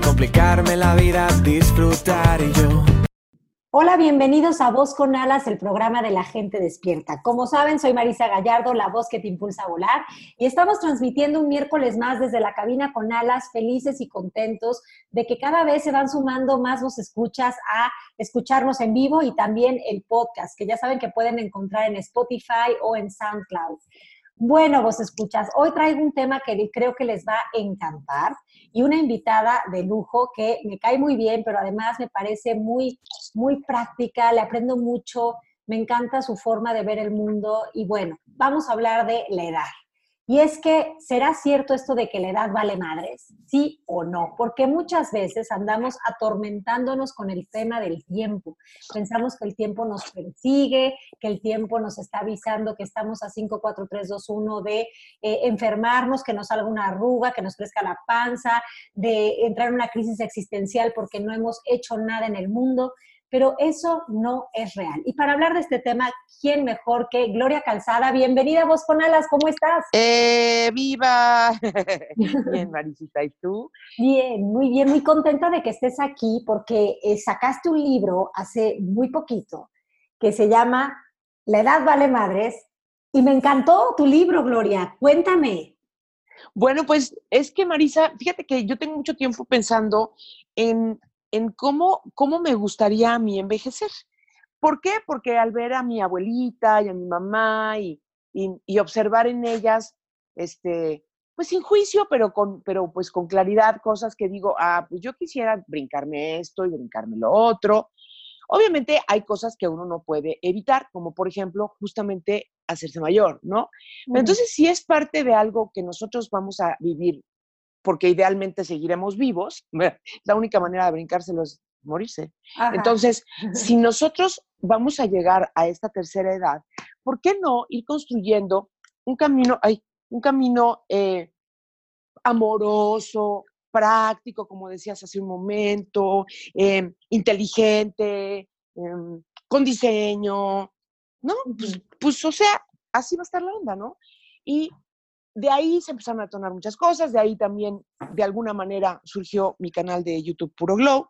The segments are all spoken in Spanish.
complicarme la vida, yo. Hola, bienvenidos a Voz con Alas, el programa de la gente despierta. Como saben, soy Marisa Gallardo, la voz que te impulsa a volar, y estamos transmitiendo un miércoles más desde la cabina con alas, felices y contentos de que cada vez se van sumando más nos escuchas a escucharnos en vivo y también el podcast, que ya saben que pueden encontrar en Spotify o en SoundCloud. Bueno, vos escuchas, hoy traigo un tema que creo que les va a encantar y una invitada de lujo que me cae muy bien, pero además me parece muy, muy práctica, le aprendo mucho, me encanta su forma de ver el mundo y bueno, vamos a hablar de la edad. Y es que, ¿será cierto esto de que la edad vale madres? ¿Sí o no? Porque muchas veces andamos atormentándonos con el tema del tiempo. Pensamos que el tiempo nos persigue, que el tiempo nos está avisando que estamos a 5, 4, 3, 2, 1 de eh, enfermarnos, que nos salga una arruga, que nos crezca la panza, de entrar en una crisis existencial porque no hemos hecho nada en el mundo pero eso no es real. Y para hablar de este tema, ¿quién mejor que Gloria Calzada? Bienvenida vos con alas, ¿cómo estás? ¡Eh, viva! bien, Marisita, ¿y tú? Bien, muy bien, muy contenta de que estés aquí porque eh, sacaste un libro hace muy poquito que se llama La edad vale madres y me encantó tu libro, Gloria. Cuéntame. Bueno, pues es que Marisa, fíjate que yo tengo mucho tiempo pensando en en cómo, cómo me gustaría a mí envejecer. ¿Por qué? Porque al ver a mi abuelita y a mi mamá y, y, observar en ellas, este, pues sin juicio, pero, con, pero pues con claridad, cosas que digo, ah, pues yo quisiera brincarme esto y brincarme lo otro. Obviamente hay cosas que uno no puede evitar, como por ejemplo justamente hacerse mayor, ¿no? entonces si es parte de algo que nosotros vamos a vivir porque idealmente seguiremos vivos. La única manera de brincárselo es morirse. Entonces, si nosotros vamos a llegar a esta tercera edad, ¿por qué no ir construyendo un camino, ay, un camino eh, amoroso, práctico, como decías hace un momento, em, inteligente, em, con diseño, ¿no? Pues, pues, o sea, así va a estar la onda, ¿no? Y de ahí se empezaron a detonar muchas cosas, de ahí también de alguna manera surgió mi canal de YouTube Puro Glow.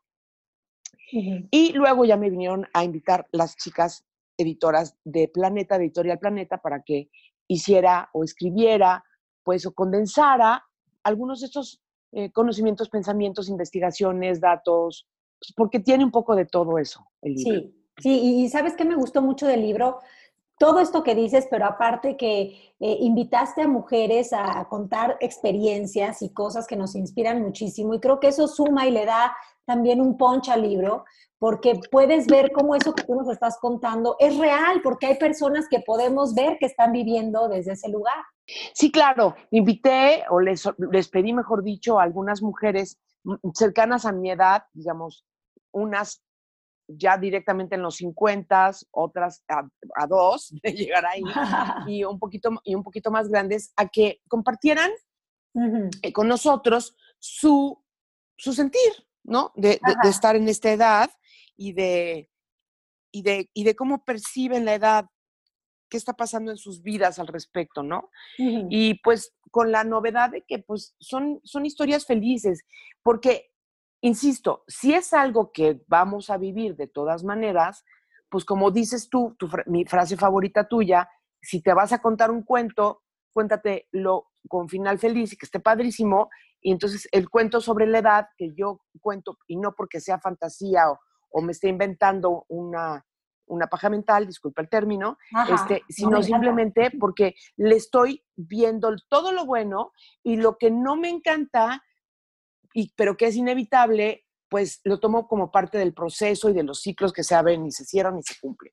Y luego ya me vinieron a invitar las chicas editoras de Planeta, de Editorial Planeta, para que hiciera o escribiera, pues, o condensara algunos de estos eh, conocimientos, pensamientos, investigaciones, datos, pues, porque tiene un poco de todo eso el libro. Sí, sí, y sabes que me gustó mucho del libro, todo esto que dices, pero aparte que eh, invitaste a mujeres a, contar experiencias y cosas que nos inspiran muchísimo y creo que eso suma y le da también un punch al libro porque puedes ver cómo eso que tú nos estás contando es real, porque hay personas que podemos ver que están viviendo desde ese lugar. Sí, claro, invité o les, les pedí, mejor dicho, a algunas mujeres cercanas a mi edad, digamos, unas ya directamente en los 50, otras a, dos de llegar ahí, y un, poquito, y un poquito más grandes, a que compartieran eh, con nosotros su, su sentir, ¿no? De, de, estar en esta edad y de, y, de, y de cómo perciben la edad, qué está pasando en sus vidas al respecto, ¿no? Y pues con la novedad de que pues son, son historias felices, porque insisto, si es algo que vamos a vivir de todas maneras, pues como dices tú, mi frase favorita tuya, si te vas a contar un cuento, cuéntatelo con final feliz y que esté padrísimo. Y entonces el cuento sobre la edad que yo cuento, y no porque sea fantasía o, me esté inventando una, una paja mental, disculpa el término, este, sino simplemente porque le estoy viendo todo lo bueno y lo que no me encanta pero que es inevitable, pues lo tomo como parte del proceso y de los ciclos que se abren y se cierran y se cumplen.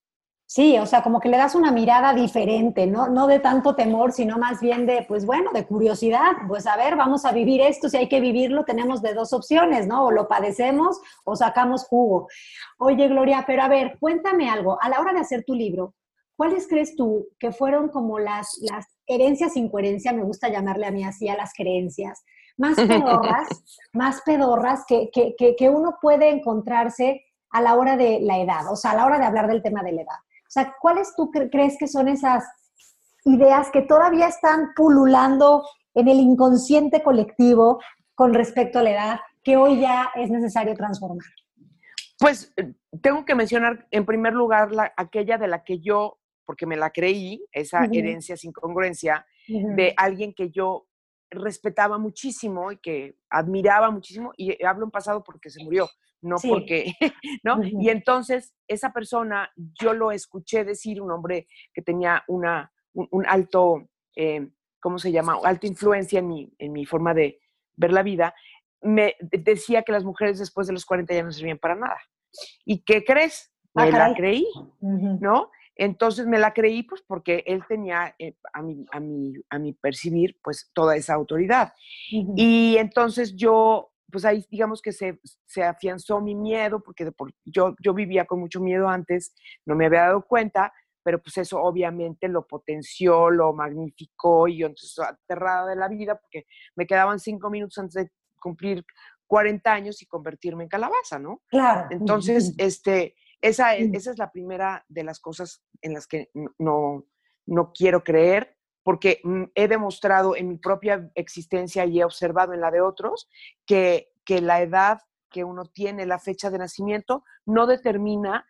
Sí, o sea, como que le das una mirada diferente, ¿no? No de tanto temor, sino más bien de, pues bueno, de curiosidad. Pues a ver, vamos a vivir esto, si hay que vivirlo, tenemos de dos opciones, ¿no? O lo padecemos o sacamos jugo. Oye, Gloria, pero a ver, cuéntame algo. A la hora de hacer tu libro, ¿cuáles crees tú que fueron como las, las herencias sin coherencia, me gusta llamarle a mí así, a las creencias, más pedorras, más pedorras que, que, que, que uno puede encontrarse a la hora de la edad, o sea, a la hora de hablar del tema de la edad? O sea, ¿cuáles tú crees que son esas ideas que todavía están pululando en el inconsciente colectivo con respecto a la edad que hoy ya es necesario transformar? Pues eh, tengo que mencionar en primer lugar la, aquella de la que yo, porque me la creí, esa herencia sin congruencia, de alguien que yo respetaba muchísimo y que admiraba muchísimo, y hablo en pasado porque se murió, no porque, ¿no? Y entonces esa persona, yo lo escuché decir, un hombre que tenía una, un, alto, eh, ¿cómo se llama? Alta influencia en mi, en mi forma de ver la vida, me decía que las mujeres después de los 40 ya no servían para nada. ¿Y qué crees? Ah, la creí, ¿no? Entonces me la creí pues porque él tenía eh, a, mi, a, mi, a mi percibir pues toda esa autoridad. Y entonces yo pues ahí digamos que se, se afianzó mi miedo, porque yo, yo vivía con mucho miedo antes, no me había dado cuenta, pero pues eso obviamente lo potenció, lo magnificó y yo entonces aterrada de la vida porque me quedaban cinco minutos antes de cumplir 40 años y convertirme en calabaza, ¿no? Claro. Entonces, este, esa, es, esa es la primera de las cosas en las que no, no quiero creer porque mm, he demostrado en mi propia existencia y he observado en la de otros que, la edad que uno tiene, la fecha de nacimiento, no determina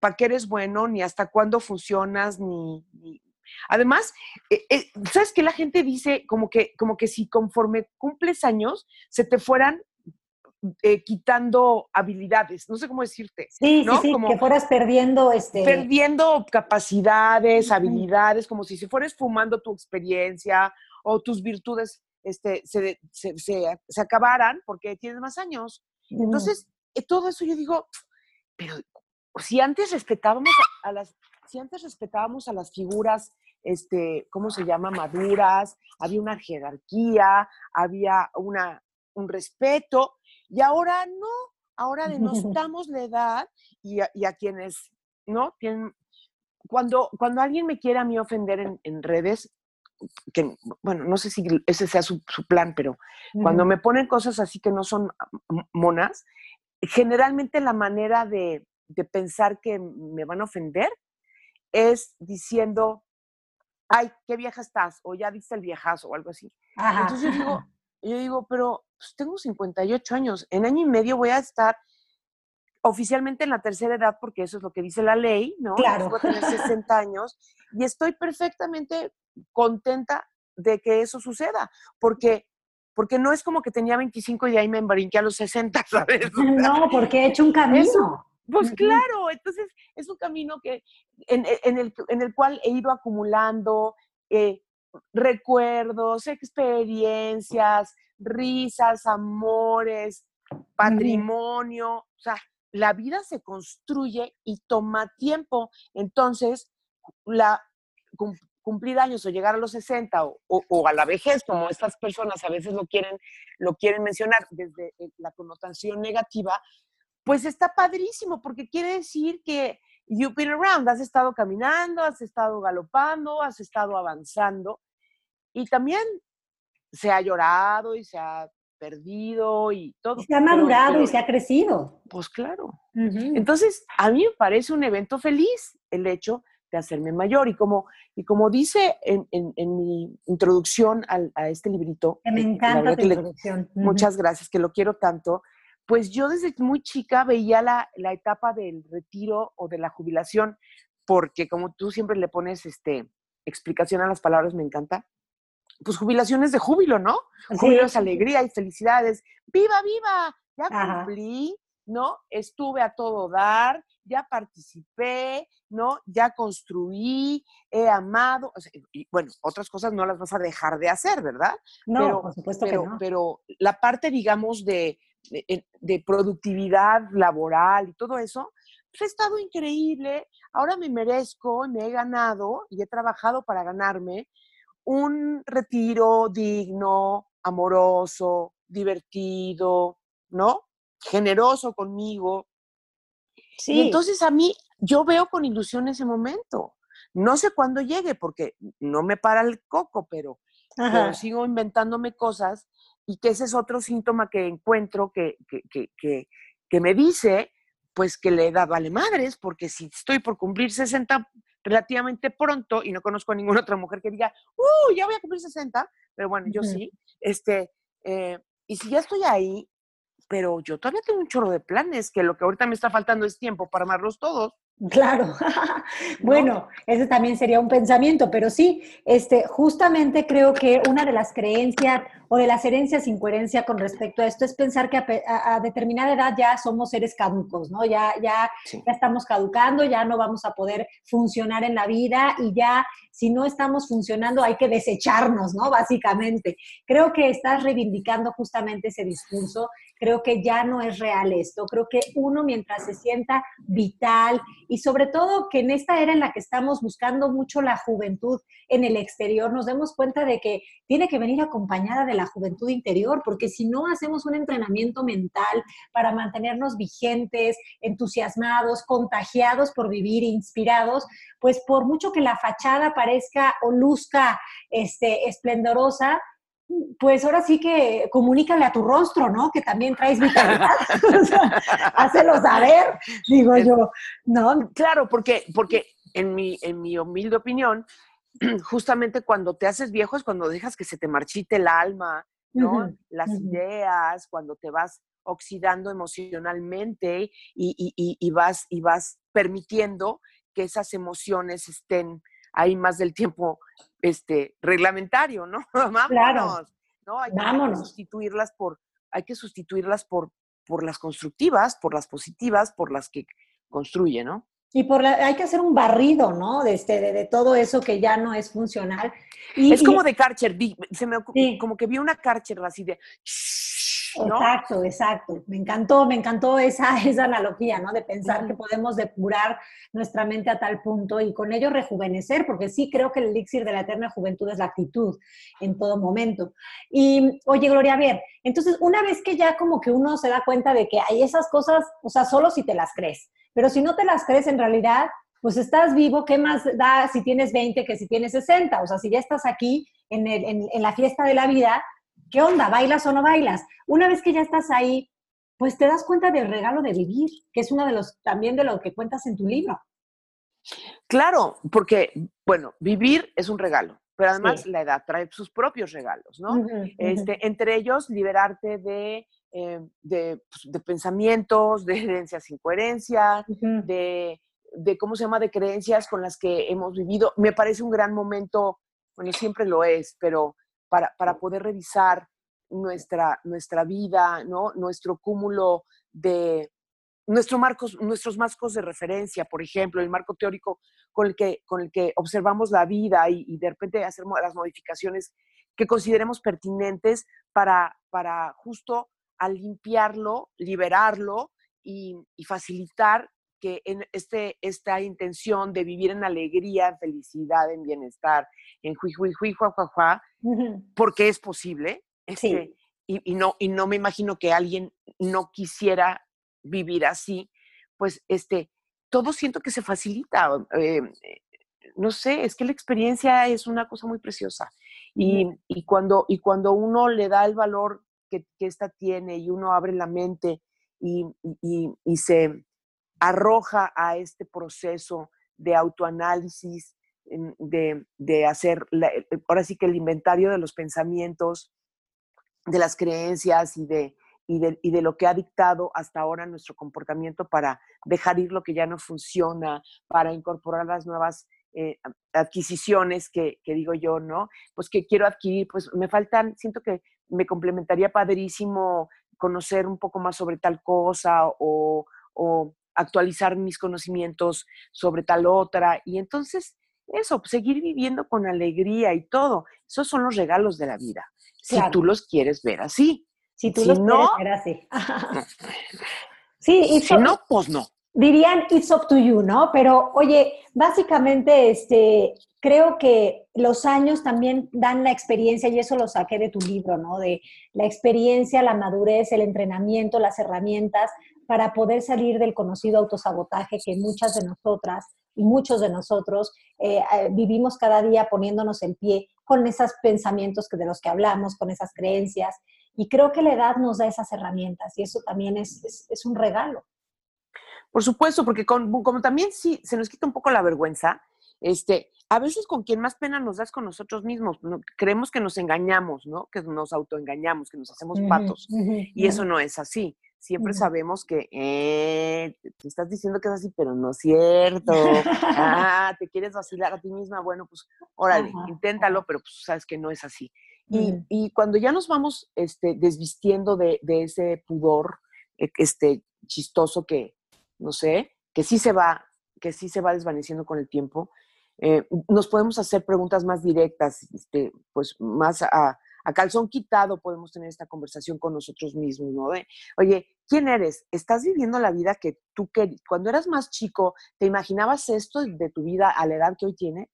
para qué eres bueno, ni hasta cuándo funcionas, ni... Además, eh, eh, ¿sabes qué? La gente dice como que, como que si conforme cumples años, se te fueran eh, quitando habilidades, no sé cómo decirte. Sí, sí, sí, que fueras perdiendo este... Perdiendo capacidades, habilidades, como si se fueras fumando tu experiencia o tus virtudes este, se, se, se, acabaran porque tienes más años. Entonces, eh, todo eso yo digo, pero si antes respetábamos a, las, si antes respetábamos a las figuras, este, ¿cómo se llama? Maduras, había una jerarquía, había una, un respeto, y ahora no, ahora denostamos la edad y a, quienes, ¿no? Tienen, cuando, cuando alguien me quiere a mí ofender en, redes, que, bueno, no sé si ese sea su, plan, pero cuando me ponen cosas así que no son monas, generalmente la manera de, pensar que me van a ofender es diciendo, ay, qué vieja estás, o ya viste el viejazo, o algo así. Entonces yo digo, yo digo, pero pues, tengo 58 años, en año y medio voy a estar oficialmente en la tercera edad, porque eso es lo que dice la ley, ¿no? Claro. Voy a tener 60 años y estoy perfectamente contenta de que eso suceda, porque porque no es como que tenía 25 y ahí me embrinqué a los 60, ¿sabes? No, porque he hecho un camino. pues claro, entonces es un camino que, en, el, en el cual he ido acumulando eh, recuerdos, experiencias, risas, amores, patrimonio. O sea, la vida se construye y toma tiempo. Entonces, la, cumplir años o llegar a los 60 o, a la vejez, como estas personas a veces lo quieren, lo quieren mencionar desde eh, la connotación negativa, pues está padrísimo, porque quiere decir que you've been around, has estado caminando, has estado galopando, has estado avanzando y también se ha llorado y se ha perdido y todo. se ha madurado y se ha crecido. Pues claro. Entonces, a mí me parece un evento feliz el hecho de hacerme mayor. Y como, y como dice en, mi introducción a este librito. Que me encanta tu introducción. Muchas gracias, que lo quiero tanto pues yo desde muy chica veía la, etapa del retiro o de la jubilación, porque como tú siempre le pones este, explicación a las palabras, me encanta, pues jubilaciones de júbilo, ¿no? Júbilo es alegría y felicidades. ¡Viva, viva! Ya cumplí, ¿no? Estuve a todo dar, ya participé, ¿no? Ya construí, he amado, y bueno, otras cosas no las vas a dejar de hacer, ¿verdad? No, por supuesto pero, que no. Pero la parte, digamos, de, de, productividad laboral y todo eso, pues, ha estado increíble. Ahora me merezco, me he ganado y he trabajado para ganarme un retiro digno, amoroso, divertido, ¿no? Generoso conmigo. Sí. Y entonces a mí, yo veo con ilusión ese momento. No sé cuándo llegue porque no me para el coco, pero, sigo inventándome cosas y que ese es otro síntoma que encuentro que, que, que, que, me dice, pues que le da vale madres, porque si estoy por cumplir 60 relativamente pronto y no conozco a ninguna otra mujer que diga, ¡uh! Ya voy a cumplir 60, pero bueno, yo sí, este, eh, y si ya estoy ahí, pero yo todavía tengo un chorro de planes, que lo que ahorita me está faltando es tiempo para amarlos todos. Claro, bueno, ese también sería un pensamiento, pero sí, este, justamente creo que una de las creencias o de las herencias sin coherencia con respecto a esto es pensar que a, determinada edad ya somos seres caducos, ¿no? Ya, ya, ya estamos caducando, ya no vamos a poder funcionar en la vida y ya si no estamos funcionando hay que desecharnos, ¿no? Básicamente. Creo que estás reivindicando justamente ese discurso, creo que ya no es real esto, creo que uno mientras se sienta vital y sobre todo que en esta era en la que estamos buscando mucho la juventud en el exterior, nos demos cuenta de que tiene que venir acompañada de la juventud interior, porque si no hacemos un entrenamiento mental para mantenernos vigentes, entusiasmados, contagiados por vivir, inspirados, pues por mucho que la fachada parezca o luzca este, esplendorosa, pues ahora sí que comunícale a tu rostro, ¿no? Que también traes vitalidad. o saber, digo yo, ¿no? Claro, porque, porque en, mi, en mi humilde opinión, justamente cuando te haces viejo es cuando dejas que se te marchite el alma, ¿no? Las ideas, cuando te vas oxidando emocionalmente y, vas, y vas permitiendo que esas emociones estén ahí más del tiempo este, reglamentario, ¿no? Vámonos, claro. ¿no? Hay que sustituirlas por, hay que sustituirlas por, por las constructivas, por las positivas, por las que construye, ¿no? Y por hay que hacer un barrido, ¿no? De, este, de, todo eso que ya no es funcional. es como de Karcher, se me, como que vi una Karcher así de... Exacto, exacto. Me encantó, me encantó esa, esa analogía, ¿no? De pensar que podemos depurar nuestra mente a tal punto y con ello rejuvenecer, porque sí creo que el elixir de la eterna juventud es la actitud en todo momento. Y, oye, Gloria, a ver, entonces una vez que ya como que uno se da cuenta de que hay esas cosas, o sea, solo si te las crees, pero si no te las crees en realidad, pues estás vivo, ¿qué más da si tienes 20 que si tienes 60? O sea, si ya estás aquí en, en la fiesta de la vida, ¿Qué onda? ¿Bailas o no bailas? Una vez que ya estás ahí, pues te das cuenta del regalo de vivir, que es uno de los también de lo que cuentas en tu libro. Claro, porque, bueno, vivir es un regalo, pero además la edad trae sus propios regalos, ¿no? este, Entre ellos, liberarte de, eh, pues, de, pensamientos, de herencias sin coherencia, de, de, ¿cómo se llama?, de creencias con las que hemos vivido. Me parece un gran momento, bueno, siempre lo es, pero para, poder revisar nuestra, nuestra vida, ¿no? nuestro cúmulo de, nuestro marcos, nuestros marcos de referencia, por ejemplo, el marco teórico con el que, con el que observamos la vida y, de repente hacer las modificaciones que consideremos pertinentes para, para justo al limpiarlo, liberarlo y, y, facilitar que en este, esta intención de vivir en alegría, en felicidad, en bienestar, en hui, hui, hui, porque es posible. Este, y, no, y no me imagino que alguien no quisiera vivir así, pues este, todo siento que se facilita. Eh, no sé, es que la experiencia es una cosa muy preciosa. Y, cuando, y cuando uno le da el valor que, que esta tiene y uno abre la mente y, y se arroja a este proceso de autoanálisis, de, de hacer, eh, ahora sí que el inventario de los pensamientos, de las creencias y de, y de, y de, lo que ha dictado hasta ahora nuestro comportamiento para dejar ir lo que ya no funciona, para incorporar las nuevas eh, adquisiciones que, que, digo yo, ¿no? Pues que quiero adquirir, pues me faltan, siento que me complementaría padrísimo conocer un poco más sobre tal cosa o, o actualizar mis conocimientos sobre tal otra. Y entonces, eso, seguir viviendo con alegría y todo. Esos son los regalos de la vida, si tú los quieres ver así. Si tú lo no, quieres así. sí, si no, pues no. Dirían it's up to you, ¿no? Pero oye, básicamente este, creo que los años también dan la experiencia, y eso lo saqué de tu libro, ¿no? De la experiencia, la madurez, el entrenamiento, las herramientas para poder salir del conocido autosabotaje que muchas de nosotras y muchos de nosotros eh, eh, vivimos cada día poniéndonos en pie con esos pensamientos que de los que hablamos, con esas creencias. Y creo que la edad nos da esas herramientas y eso también es, es un regalo. Por supuesto, porque como también sí se nos quita un poco la vergüenza, este, a veces con quien más pena nos das con nosotros mismos, creemos que nos engañamos, ¿no? Que nos autoengañamos, que nos hacemos patos. y eso no es así. Siempre sabemos que eh, te estás diciendo que es así, pero no es cierto. ah, te quieres vacilar a ti misma. Bueno, pues órale, inténtalo, pero pues sabes que no es así. Y, y, cuando ya nos vamos este, desvistiendo de, de ese pudor e, este, chistoso que, no sé, que sí se va, que sí se va desvaneciendo con el tiempo, eh, nos podemos hacer preguntas más directas, este, pues más a, calzón quitado podemos tener esta conversación con nosotros mismos, ¿no? oye, ¿quién eres? ¿Estás viviendo la vida que tú que cuando eras más chico te imaginabas esto de tu vida a la edad que hoy tienes?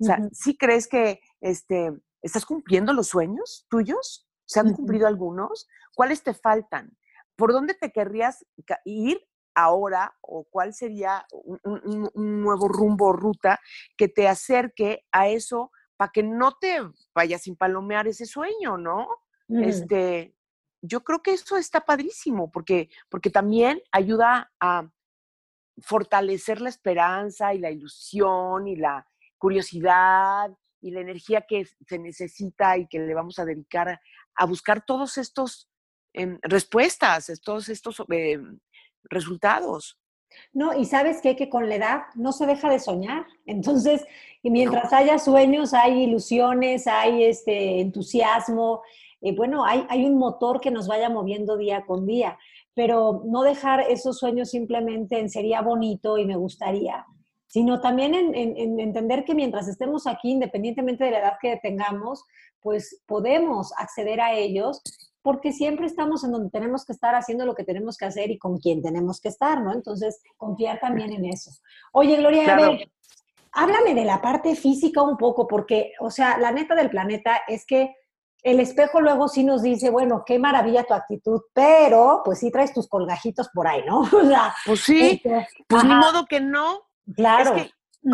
O sea, ¿sí crees que este, estás cumpliendo los sueños tuyos? ¿Se han cumplido algunos? ¿Cuáles te faltan? ¿Por dónde te querrías ir ahora o cuál sería un, nuevo rumbo o ruta que te acerque a eso para que no te vayas sin palomear ese sueño, ¿no? Este, yo creo que eso está padrísimo porque, porque también ayuda a fortalecer la esperanza y la ilusión y la curiosidad y la energía que se necesita y que le vamos a dedicar a, buscar todos estos em, respuestas, todos estos em, resultados. No, y sabes qué? que con la edad no se deja de soñar. Entonces, y mientras haya sueños, hay ilusiones, hay este entusiasmo, eh, bueno, hay, hay un motor que nos vaya moviendo día con día, pero no dejar esos sueños simplemente en sería bonito y me gustaría, sino también en, en, entender que mientras estemos aquí, independientemente de la edad que tengamos, pues podemos acceder a ellos porque siempre estamos en donde tenemos que estar haciendo lo que tenemos que hacer y con quien tenemos que estar, ¿no? Entonces, confiar también en eso. Oye, Gloria, a ver, háblame de la parte física un poco, porque, o sea, la neta del planeta es que el espejo luego sí nos dice, bueno, qué maravilla tu actitud, pero pues sí traes tus colgajitos por ahí, ¿no? O sea, pues sí, este, pues ni modo que no. Claro. Es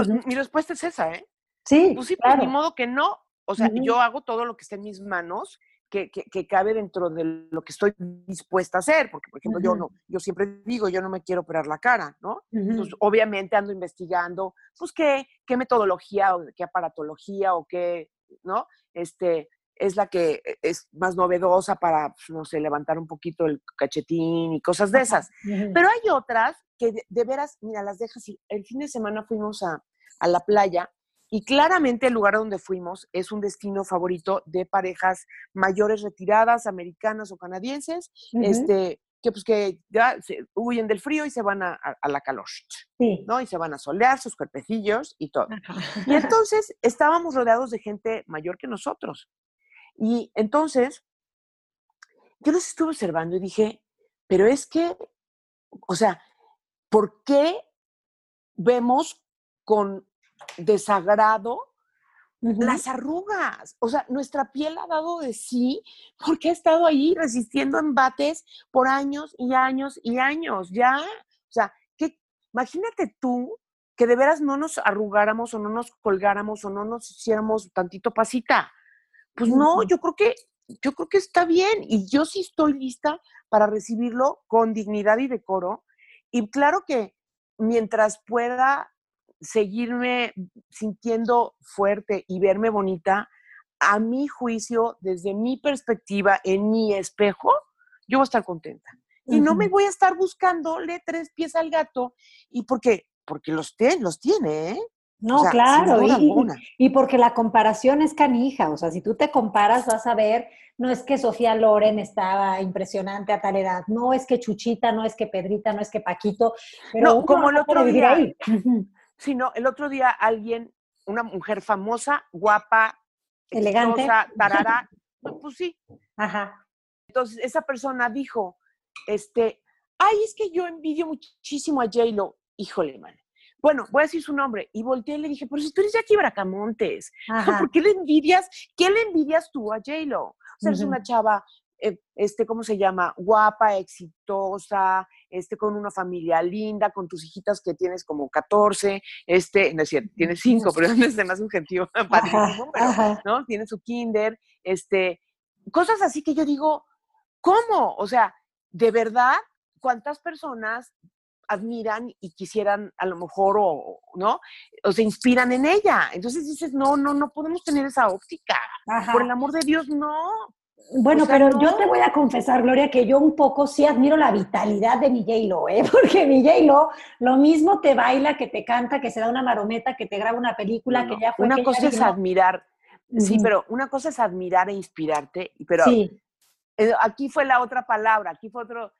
que, Mi respuesta es esa, ¿eh? Sí. Pues sí, pues ni modo que no. O sea, yo hago todo lo que esté en mis manos que, que, cabe dentro de lo que estoy dispuesta a hacer, porque por ejemplo yo no, yo siempre digo, yo no me quiero operar la cara, ¿no? Entonces, obviamente ando investigando, pues qué, qué metodología o qué aparatología o qué, ¿no? Este, es la que es más novedosa para, pues, no sé, levantar un poquito el cachetín y cosas de esas. Pero hay otras que de, de, veras, mira, las dejas, el fin de semana fuimos a, a la playa y claramente el lugar donde fuimos es un destino favorito de parejas mayores retiradas, americanas o canadienses, este, que pues que ya huyen del frío y se van a, la calor, ¿no? Y se van a solear sus cuerpecillos y todo. Y entonces estábamos rodeados de gente mayor que nosotros. Y entonces yo los estuve observando y dije, pero es que, o sea, ¿por qué vemos con desagrado las arrugas. O sea, nuestra piel ha dado de sí porque ha estado ahí resistiendo embates por años y años y años, ¿ya? O sea, que, imagínate tú que de veras no nos arrugáramos o no nos colgáramos o no nos hiciéramos tantito pasita. Pues no, yo creo que yo creo que está bien y yo sí estoy lista para recibirlo con dignidad y decoro. Y claro que mientras pueda seguirme sintiendo fuerte y verme bonita, a mi juicio, desde mi perspectiva, en mi espejo, yo voy a estar contenta. Y no me voy a estar buscándole tres pies al gato, y porque, porque los, los tiene, ¿eh? No, claro, y, y, porque la comparación es canija, o sea, si tú te comparas vas a ver, no es que Sofía Loren estaba impresionante a tal edad, no es que Chuchita, no es que Pedrita, no es que Paquito, pero no, como el otro día, ahí sino el otro día alguien, una mujer famosa, guapa, elegante, tarara, pues sí. Ajá. entonces esa persona dijo, este, ay, es que yo envidio muchísimo a J-Lo. Híjole, man. Bueno, voy a decir su nombre. Y volteé y le dije, pero si tú eres Jackie Bracamontes, ¿por qué le envidias? ¿Qué le envidias tú a J-Lo? O sea, eres una chava eh, este, ¿cómo se llama? Guapa, exitosa, este, con una familia linda, con tus hijitas que tienes como 14, este, no es cierto, tienes 5, pero es más padrísimo, pero, ¿no? Tiene su kinder, este, cosas así que yo digo, ¿cómo? O sea, de verdad, ¿cuántas personas admiran y quisieran a lo mejor o, ¿no? O se inspiran en ella. Entonces dices, no, no, no podemos tener esa óptica. Por el amor de Dios, no. Bueno, pero yo te voy a confesar, Gloria, que yo un poco sí admiro la vitalidad de mi J-Lo, ¿eh? Porque mi J-Lo lo mismo te baila, que te canta, que se da una marometa, que te graba una película, que ya fue... Una cosa es admirar, sí, pero una cosa es admirar e inspirarte, pero sí. Eh, aquí fue la otra palabra, aquí fue otro,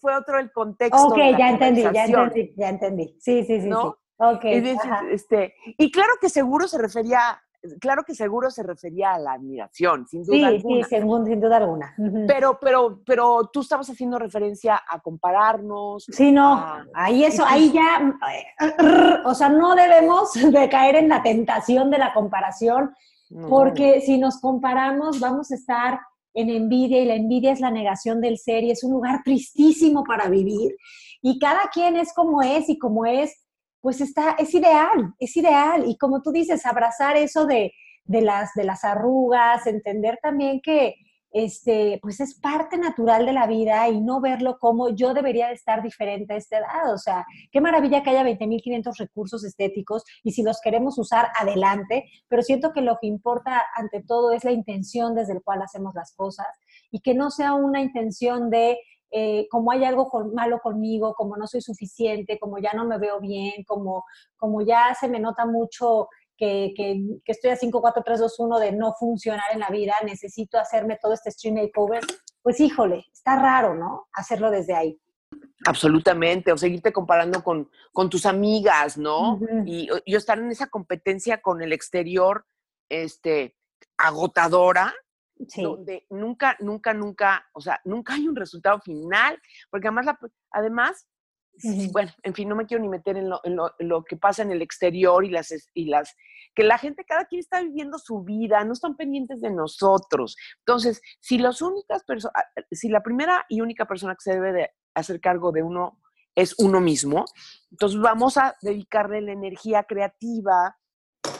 fue otro el contexto. Ok, ya entendí, ya entendí, ya entendí. Sí, sí, sí. ¿no? sí. Okay, este, y claro que seguro se refería claro que seguro se refería a la admiración, sin duda alguna. Sí, sin, duda alguna. Pero, pero, pero tú estabas haciendo referencia a compararnos. Sí, no, ahí eso, ahí ya, o sea, no debemos de caer en la tentación de la comparación, porque si nos comparamos vamos a estar en envidia y la envidia es la negación del ser y es un lugar tristísimo para vivir. Y cada quien es como es y como es pues está, es ideal, es ideal. Y como tú dices, abrazar eso de, las, de las arrugas, entender también que este, pues es parte natural de la vida y no verlo como yo debería de estar diferente a esta edad. O sea, qué maravilla que haya 20.500 recursos estéticos y si los queremos usar, adelante, pero siento que lo que importa ante todo es la intención desde la cual hacemos las cosas y que no sea una intención de eh, como hay algo malo conmigo, como no soy suficiente, como ya no me veo bien, como, como ya se me nota mucho que, que, estoy a 5, 4, 3, 2, 1 de no funcionar en la vida, necesito hacerme todo este stream makeover, pues híjole, está raro, ¿no? Hacerlo desde ahí. Absolutamente, o seguirte comparando con, con tus amigas, ¿no? y, y, estar en esa competencia con el exterior, este, agotadora, donde nunca, nunca, nunca, o sea, nunca hay un resultado final, porque además, la, además, bueno, en fin, no me quiero ni meter en lo, en, lo, que pasa en el exterior y las, y las, que la gente, cada quien está viviendo su vida, no están pendientes de nosotros. Entonces, si las únicas personas, ah, si la primera y única persona que se debe de hacer cargo de uno es uno mismo, entonces vamos a dedicarle la energía creativa,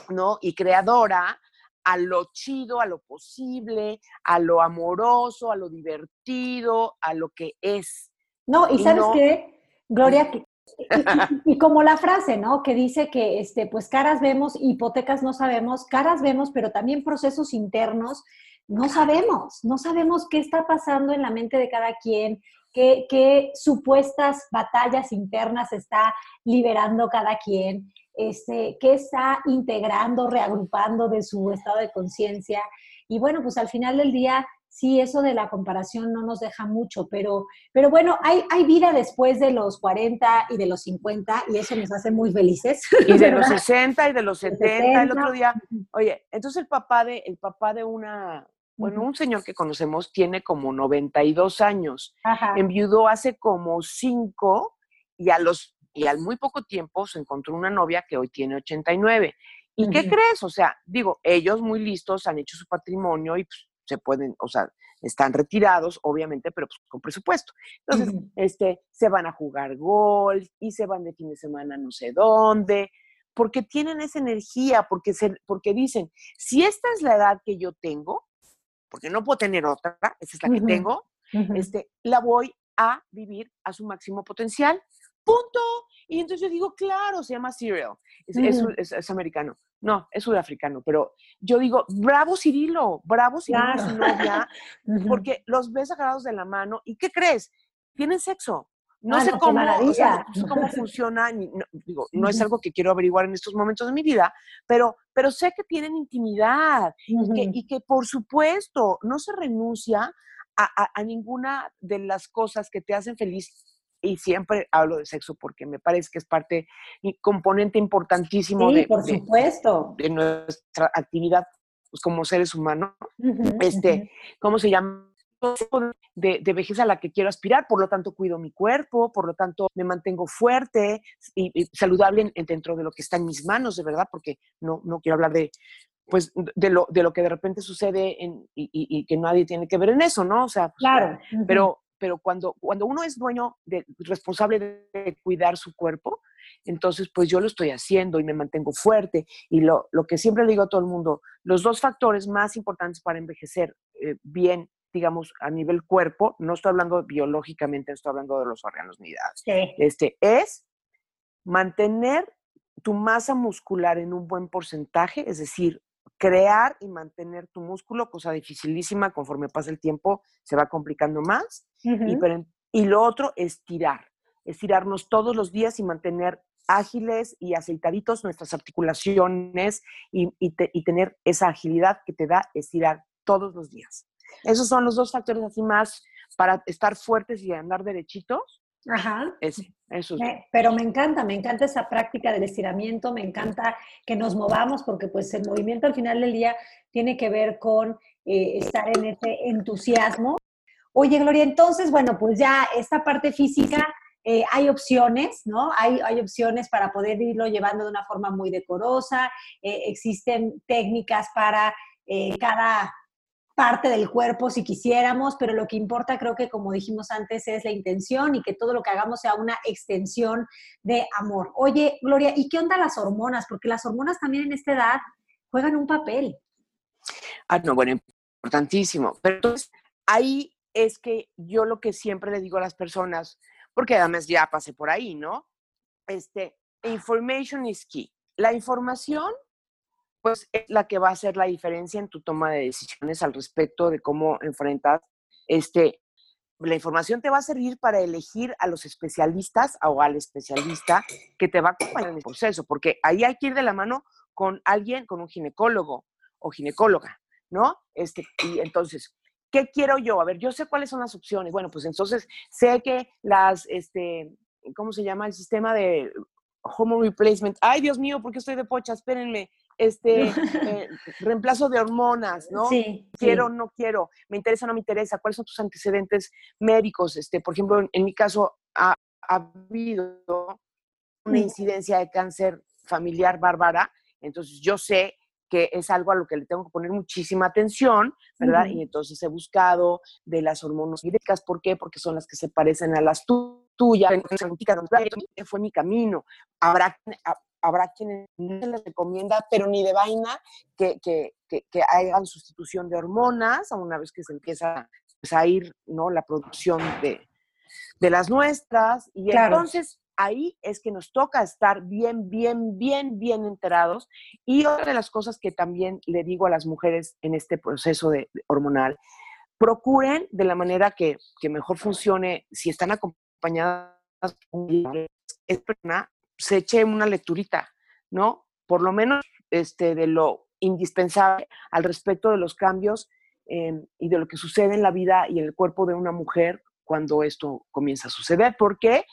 ¿no? Y creadora a lo chido, a lo posible, a lo amoroso, a lo divertido, a lo que es. No, y, sabes qué, Gloria, y, como la frase, ¿no? Que dice que, este, pues caras vemos, hipotecas no sabemos, caras vemos, pero también procesos internos no sabemos, no sabemos qué está pasando en la mente de cada quien, qué, qué supuestas batallas internas está liberando cada quien este, qué está integrando, reagrupando de su estado de conciencia. Y bueno, pues al final del día, sí, eso de la comparación no nos deja mucho, pero, pero bueno, hay, hay vida después de los 40 y de los 50 y eso nos hace muy felices. Y de los 60 y de los 70, el otro día. Oye, entonces el papá de, el papá de una, bueno, un señor que conocemos tiene como 92 años, enviudó hace como 5 y a los y al muy poco tiempo se encontró una novia que hoy tiene 89. ¿Y qué crees? O sea, digo, ellos muy listos han hecho su patrimonio y pues, se pueden, o sea, están retirados, obviamente, pero pues, con presupuesto. Entonces, este, se van a jugar golf y se van de fin de semana no sé dónde, porque tienen esa energía, porque, se, porque dicen, si esta es la edad que yo tengo, porque no puedo tener otra, esa es la que tengo, este, la voy a vivir a su máximo potencial punto. Y entonces yo digo, claro, se llama Cyril, es, americano. No, es sudafricano, pero yo digo, bravo Cirilo, bravo Cirilo, su novia, porque los ves agarrados de la mano y ¿qué crees? Tienen sexo. No ah, sé cómo, cómo funciona, no, digo, no es algo que quiero averiguar en estos momentos de mi vida, pero, pero sé que tienen intimidad y, que, y, que, por supuesto no se renuncia a, a, ninguna de las cosas que te hacen feliz y siempre hablo de sexo porque me parece que es parte y componente importantísimo de, por supuesto. De, nuestra actividad pues, como seres humanos. este, ¿Cómo se llama? de, de, vejez a la que quiero aspirar, por lo tanto cuido mi cuerpo, por lo tanto me mantengo fuerte y, saludable dentro de lo que está en mis manos, de verdad, porque no, no quiero hablar de, pues, de lo, de lo que de repente sucede en, y, que nadie tiene que ver en eso, ¿no? O sea, claro. pero, pero cuando, cuando uno es dueño, de, responsable de cuidar su cuerpo, entonces pues yo lo estoy haciendo y me mantengo fuerte. Y lo, lo que siempre le digo a todo el mundo, los dos factores más importantes para envejecer eh, bien digamos, a nivel cuerpo, no estoy hablando biológicamente, estoy hablando de los órganos ni sí. este, es mantener tu masa muscular en un buen porcentaje, es decir, crear y mantener tu músculo, cosa dificilísima, conforme pasa el tiempo se va complicando más. y, y lo otro, estirar, estirarnos todos los días y mantener ágiles y aceitaditos nuestras articulaciones y, y tener esa agilidad que te da estirar todos los días. Esos son los dos factores así más para estar fuertes y andar derechitos. Ajá. Ese, eso pero me encanta, me encanta esa práctica del estiramiento, me encanta que nos movamos porque pues el movimiento al final del día tiene que ver con eh, estar en ese entusiasmo. Oye, Gloria, entonces, bueno, pues ya esta parte física, eh, hay opciones, ¿no? Hay, hay, opciones para poder irlo llevando de una forma muy decorosa, eh, existen técnicas para cada parte del cuerpo si quisiéramos, pero lo que importa creo que como dijimos antes es la intención y que todo lo que hagamos sea una extensión de amor. Oye, Gloria, ¿y qué onda las hormonas? Porque las hormonas también en esta edad juegan un papel. Ah, no, bueno, importantísimo. Pero entonces, ahí es que yo lo que siempre le digo a las personas, porque además ya pasé por ahí, ¿no? Este, information is key. La información pues es la que va a hacer la diferencia en tu toma de decisiones al respecto de cómo enfrentar este, la información te va a servir para elegir a los especialistas o al especialista que te va a acompañar en el proceso, porque ahí hay que ir de la mano con alguien, con un ginecólogo o ginecóloga, ¿no? Este, y entonces, ¿qué quiero yo? A ver, yo sé cuáles son las opciones. Bueno, pues entonces sé que las, este, ¿cómo se llama? El sistema de hormone replacement. Ay, Dios mío, ¿por qué estoy de pocha? Espérenme este eh, reemplazo de hormonas, ¿no? Sí, quiero, no quiero, me interesa, no me interesa, cuáles son tus antecedentes médicos, este, por ejemplo, en, mi caso ha, habido una incidencia de cáncer familiar bárbara, entonces yo sé que es algo a lo que le tengo que poner muchísima atención, ¿verdad? Y entonces he buscado de las hormonas hídricas, ¿por qué? Porque son las que se parecen a las tuyas, fue mi camino. Habrá, habrá quienes no se les recomienda, pero ni de vaina, que, que, que, hagan sustitución de hormonas a una vez que se empieza pues, a ir ¿no? la producción de, de las nuestras. Y entonces ahí es que nos toca estar bien, bien, bien, bien enterados. Y otra de las cosas que también le digo a las mujeres en este proceso de, hormonal, procuren de la manera que, que mejor funcione, si están acompañadas es persona, se eche una lecturita, ¿no? Por lo menos este, de lo indispensable al respecto de los cambios em, y de lo que sucede en la vida y en el cuerpo de una mujer cuando esto comienza a suceder. ¿Por qué?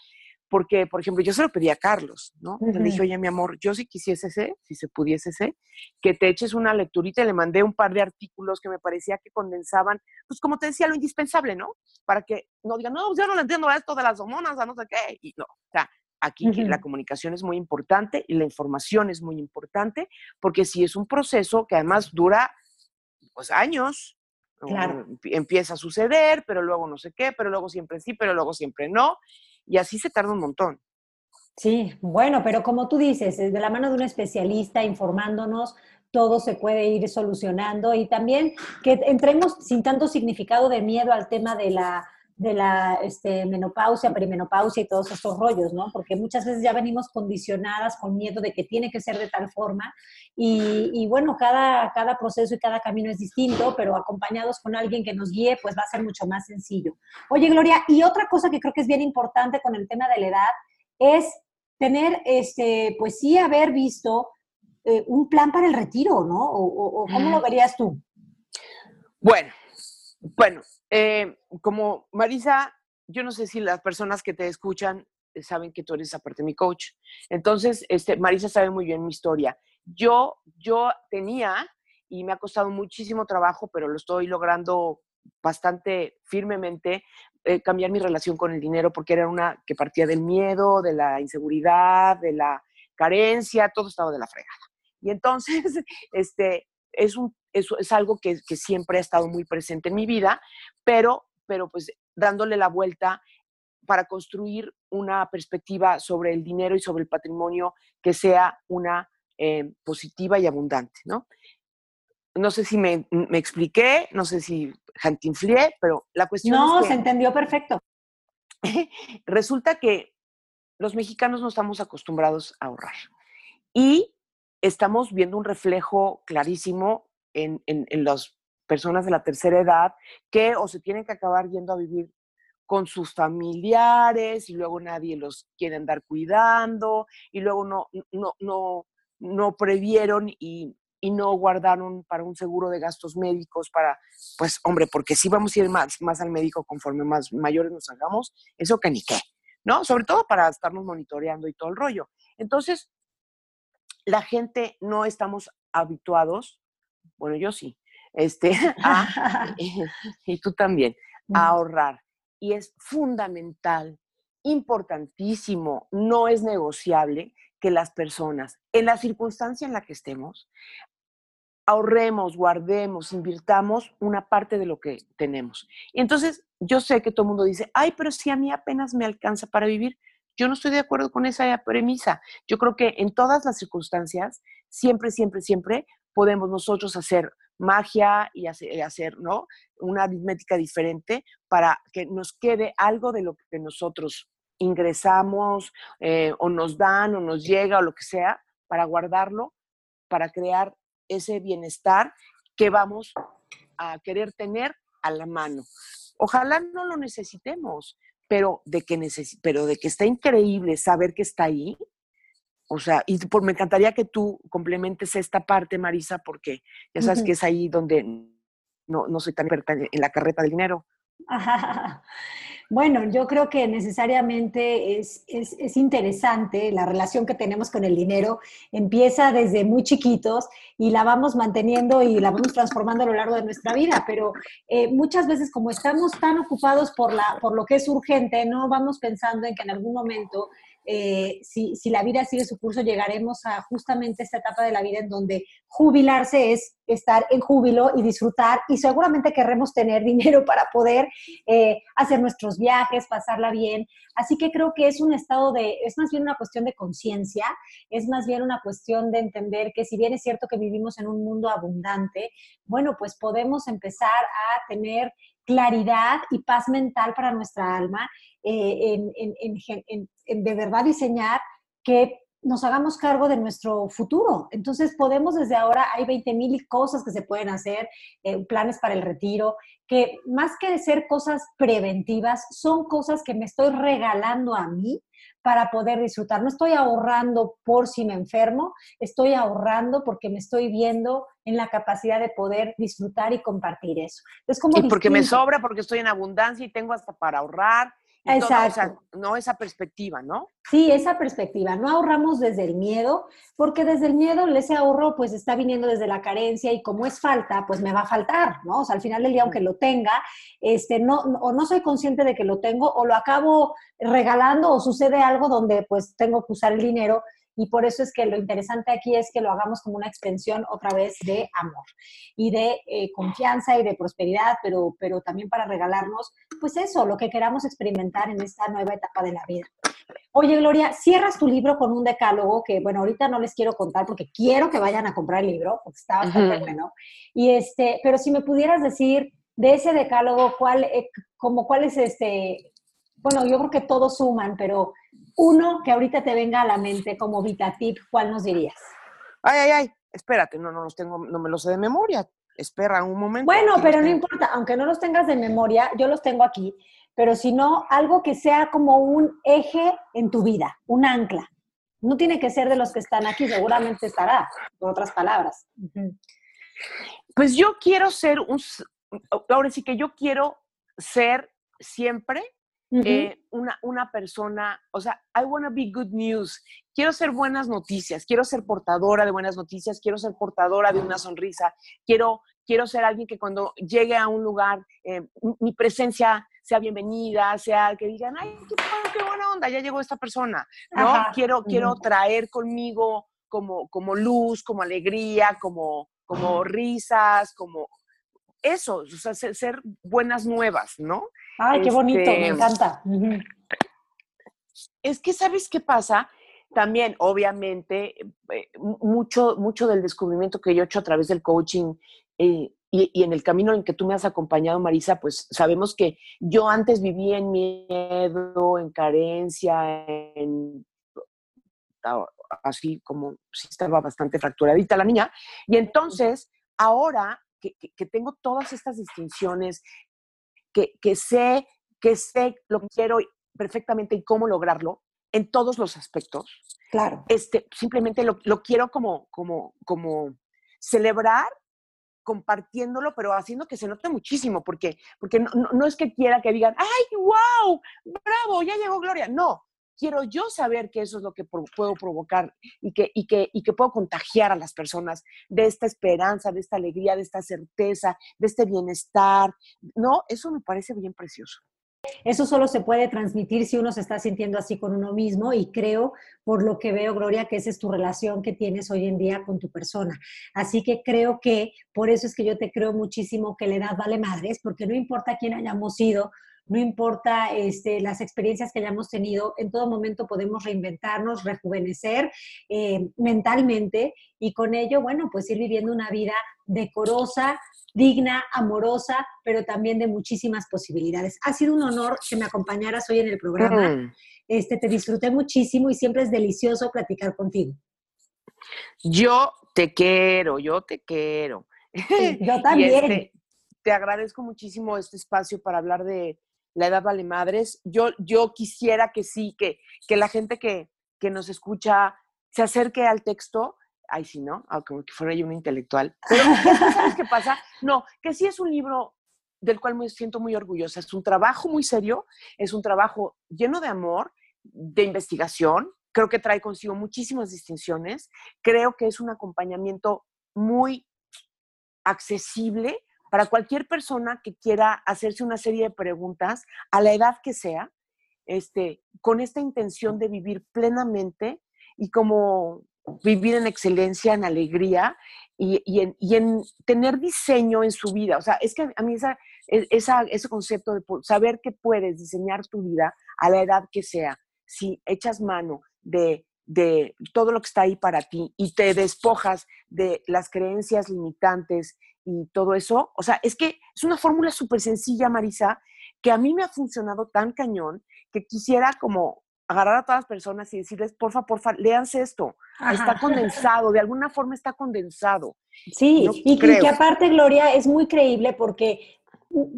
Porque, por ejemplo, yo se lo pedí a Carlos, ¿no? Le dije, oye, mi amor, yo si quisiese ser, si se pudiese ser, que te eches una lecturita y le mandé un par de artículos que me parecía que condensaban, pues como te decía, lo indispensable, ¿no? Para que no digan, no, yo no lo entiendo esto de las hormonas, no sé qué, y no, o sea, Aquí la comunicación es muy importante y la información es muy importante, porque si es un proceso que además dura pues años, empieza a suceder, pero luego no sé qué, pero luego siempre sí, pero luego siempre no, y así se tarda un montón. Sí, bueno, pero como tú dices, de la mano de un especialista informándonos, todo se puede ir solucionando y también que entremos sin tanto significado de miedo al tema de la de la este, menopausia, perimenopausia y todos estos rollos, ¿no? Porque muchas veces ya venimos condicionadas con miedo de que tiene que ser de tal forma y, bueno, cada, cada proceso y cada camino es distinto, pero acompañados con alguien que nos guíe, pues va a ser mucho más sencillo. Oye, Gloria, y otra cosa que creo que es bien importante con el tema de la edad es tener, este, pues sí, haber visto eh, un plan para el retiro, ¿no? O, ¿Cómo lo verías tú? Bueno, bueno, eh, como Marisa, yo no sé si las personas que te escuchan eh, saben que tú eres aparte mi coach. Entonces, este, Marisa sabe muy bien mi historia. Yo, yo tenía, y me ha costado muchísimo trabajo, pero lo estoy logrando bastante firmemente eh, cambiar mi relación con el dinero porque era una que partía del miedo, de la inseguridad, de la carencia, todo estaba de la fregada. Y entonces, este, es, un, es, es algo que, que, siempre ha estado muy presente en mi vida, pero, pero pues dándole la vuelta para construir una perspectiva sobre el dinero y sobre el patrimonio que sea una eh, positiva y abundante, ¿no? No sé si me, me expliqué, no sé si jantinflié, pero la cuestión no, es que... se entendió perfecto. resulta que los mexicanos no estamos acostumbrados a ahorrar y estamos viendo un reflejo clarísimo en, en, en las personas de la tercera edad que o se tienen que acabar yendo a vivir con sus familiares y luego nadie los quiere andar cuidando y luego no, no, no, no previeron y, y no guardaron para un seguro de gastos médicos, para, pues, hombre, porque si vamos a ir más, más al médico conforme más mayores nos hagamos, eso que ni qué, ¿no? Sobre todo para estarnos monitoreando y todo el rollo. Entonces, la gente no estamos habituados, bueno, yo sí, este, a, y tú también, a ahorrar. Y es fundamental, importantísimo, no es negociable que las personas, en la circunstancia en la que estemos, ahorremos, guardemos, invirtamos una parte de lo que tenemos. Y entonces yo sé que todo el mundo dice, ay, pero si a mí apenas me alcanza para vivir. Yo no estoy de acuerdo con esa premisa. Yo creo que en todas las circunstancias, siempre, siempre, siempre podemos nosotros hacer magia y hacer, hacer ¿no? una aritmética diferente para que nos quede algo de lo que nosotros ingresamos eh, o nos dan o nos llega o lo que sea, para guardarlo, para crear ese bienestar que vamos a querer tener a la mano. Ojalá no lo necesitemos, pero de que, neces pero de que está increíble saber que está ahí. O sea, y por, me encantaría que tú complementes esta parte, Marisa, porque ya sabes uh -huh. que es ahí donde no, no soy tan experta en la carreta del dinero. Bueno, yo creo que necesariamente es, es, es, interesante la relación que tenemos con el dinero. Empieza desde muy chiquitos y la vamos manteniendo y la vamos transformando a lo largo de nuestra vida, pero eh, muchas veces como estamos tan ocupados por, la, por lo que es urgente, no vamos pensando en que en algún momento eh, si, si, la vida sigue su curso, llegaremos a justamente esta etapa de la vida en donde jubilarse es estar en júbilo y disfrutar y seguramente querremos tener dinero para poder eh, hacer nuestros viajes, pasarla bien. Así que creo que es un estado de, es más bien una cuestión de conciencia, es más bien una cuestión de entender que si bien es cierto que vivimos en un mundo abundante, bueno, pues podemos empezar a tener claridad y paz mental para nuestra alma, eh, en, de verdad diseñar que nos hagamos cargo de nuestro futuro. Entonces podemos desde ahora, hay 20 mil cosas que se pueden hacer, eh, planes para el retiro, que más que ser cosas preventivas, son cosas que me estoy regalando a mí para poder disfrutar. No estoy ahorrando por si me enfermo, estoy ahorrando porque me estoy viendo en la capacidad de poder disfrutar y compartir eso. Es como y porque me sobra, porque estoy en abundancia y tengo hasta para ahorrar. Exacto. O sea, no esa perspectiva, ¿no? Sí, esa perspectiva. No ahorramos desde el miedo, porque desde el miedo ese ahorro pues está viniendo desde la carencia y como es falta, pues me va a faltar, ¿no? O sea, al final del día, aunque lo tenga, este, no, o no soy consciente de que lo tengo, o lo acabo regalando, o sucede algo donde pues tengo que usar el dinero y por eso es que lo interesante aquí es que lo hagamos como una extensión otra vez de amor y de eh, confianza y de prosperidad, pero, pero también para regalarnos, pues eso, lo que queramos experimentar en esta nueva etapa de la vida. Oye, Gloria, cierras tu libro con un decálogo que, bueno, ahorita no les quiero contar porque quiero que vayan a comprar el libro, porque está bastante uh -huh. bueno. Y este, pero si me pudieras decir de ese decálogo, cuál, eh, como cuál es este, bueno, yo creo que todos suman, pero uno que ahorita te venga a la mente como VitaTip, ¿cuál nos dirías? Ay, ay, ay, espérate, no, no los tengo, no me los sé de memoria. Espera un momento. Bueno, pero no importa, aunque no los tengas de memoria, yo los tengo aquí, pero si no, algo que sea como un eje en tu vida, un ancla. No tiene que ser de los que están aquí, seguramente estará, por otras palabras. Uh -huh. Pues yo quiero ser un, ahora sí que yo quiero ser siempre Uh -huh. eh, una, una, persona, o sea, I want to be good news. Quiero ser buenas noticias, quiero ser portadora de buenas noticias, quiero ser portadora de una sonrisa, quiero quiero ser alguien que cuando llegue a un lugar, eh, mi presencia sea bienvenida, sea que digan, ay, qué, buena onda, ya llegó esta persona, ¿no? Quiero, quiero traer conmigo como, como luz, como alegría, como, como risas, como eso, o sea, ser, buenas nuevas, ¿no? Ay, qué bonito, me este, encanta. Es que, ¿sabes qué pasa? También, obviamente, eh, mucho, mucho del descubrimiento que yo he hecho a través del coaching eh, y, en el camino en que tú me has acompañado, Marisa, pues sabemos que yo antes vivía en miedo, en carencia, en así como si estaba bastante fracturadita la niña. Y entonces, ahora que, tengo todas estas distinciones, que, sé, que sé lo que quiero perfectamente y cómo lograrlo en todos los aspectos. Claro. Este, simplemente lo, lo quiero como, como, como celebrar compartiéndolo, pero haciendo que se note muchísimo, porque, porque no, no, es que quiera que digan, ¡ay, wow! ¡Bravo! Ya llegó Gloria. No, quiero yo saber que eso es lo que puedo provocar y que, y, que, y que puedo contagiar a las personas de esta esperanza, de esta alegría, de esta certeza, de este bienestar. No, eso me parece bien precioso. Eso solo se puede transmitir si uno se está sintiendo así con uno mismo y creo, por lo que veo, Gloria, que esa es tu relación que tienes hoy en día con tu persona. Así que creo que por eso es que yo te creo muchísimo que la edad vale madres, porque no importa quién hayamos sido, no importa este, las experiencias que hayamos tenido, en todo momento podemos reinventarnos, rejuvenecer eh, mentalmente y con ello, bueno, pues ir viviendo una vida decorosa, digna, amorosa, pero también de muchísimas posibilidades. Ha sido un honor que me acompañaras hoy en el programa. Mm. Este, te disfruté muchísimo y siempre es delicioso platicar contigo. Yo te quiero, yo te quiero. yo también. Este, te agradezco muchísimo este espacio para hablar de, la edad vale madres. Yo, yo quisiera que sí, que, que la gente que, que nos escucha se acerque al texto. Ay, sí, ¿no? Ah, como que fuera yo un intelectual. Pero, ¿sabes qué pasa? No, que sí es un libro del cual me siento muy orgullosa. Es un trabajo muy serio, es un trabajo lleno de amor, de investigación. Creo que trae consigo muchísimas distinciones. Creo que es un acompañamiento muy accesible para cualquier persona que quiera hacerse una serie de preguntas a la edad que sea, este, con esta intención de vivir plenamente y como vivir en excelencia, en alegría y, en, tener diseño en su vida. O sea, es que a mí e, esa, ese concepto de saber que puedes diseñar tu vida a la edad que sea, si echas mano de, de todo lo que está ahí para ti y te despojas de las creencias limitantes y todo eso. O sea, es que es una fórmula súper sencilla, Marisa, que a mí me ha funcionado tan cañón que quisiera como agarrar a todas las personas y decirles, porfa, porfa, léanse esto. Está condensado, de alguna forma está condensado. Sí, y, y, que aparte, Gloria, es muy creíble porque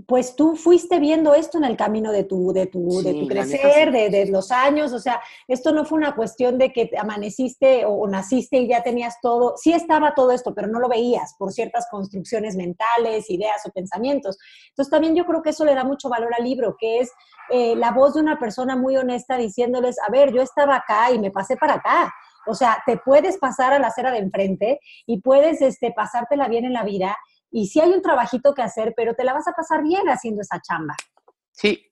pues tú fuiste viendo esto en el camino de tu, de tu, de tu crecer, de, los años, o sea, esto no fue una cuestión de que amaneciste o, naciste y ya tenías todo, sí estaba todo esto, pero no lo veías por ciertas construcciones mentales, ideas o pensamientos. Entonces también yo creo que eso le da mucho valor al libro, que es eh, la voz de una persona muy honesta diciéndoles, a ver, yo estaba acá y me pasé para acá. O sea, te puedes pasar a la acera de enfrente y puedes este, pasártela bien en la vida y sí hay un trabajito que hacer, pero te la vas a pasar bien haciendo esa chamba. Sí,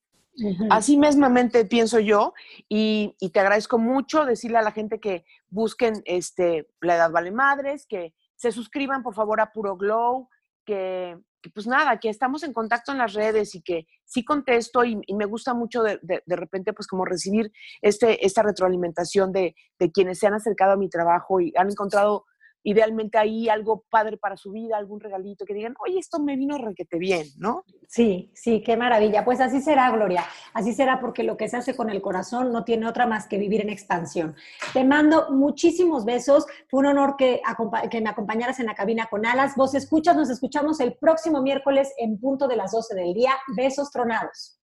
Así mismamente pienso yo y, te agradezco mucho decirle a la gente que busquen este, La Edad Vale Madres, que se suscriban por favor a Puro Glow, que, pues nada, que estamos en contacto en las redes y que sí contesto y, me gusta mucho de, de, repente pues como recibir este, esta retroalimentación de, de quienes se han acercado a mi trabajo y han encontrado idealmente ahí algo padre para su vida, algún regalito, que digan, oye, esto me vino requete bien, ¿no? Sí, sí, qué maravilla. Pues así será, Gloria. Así será porque lo que se hace con el corazón no tiene otra más que vivir en expansión. Te mando muchísimos besos. Fue un honor que, que me acompañaras en la cabina con alas. Vos escuchas, nos escuchamos el próximo miércoles en punto de las 12 del día. Besos tronados.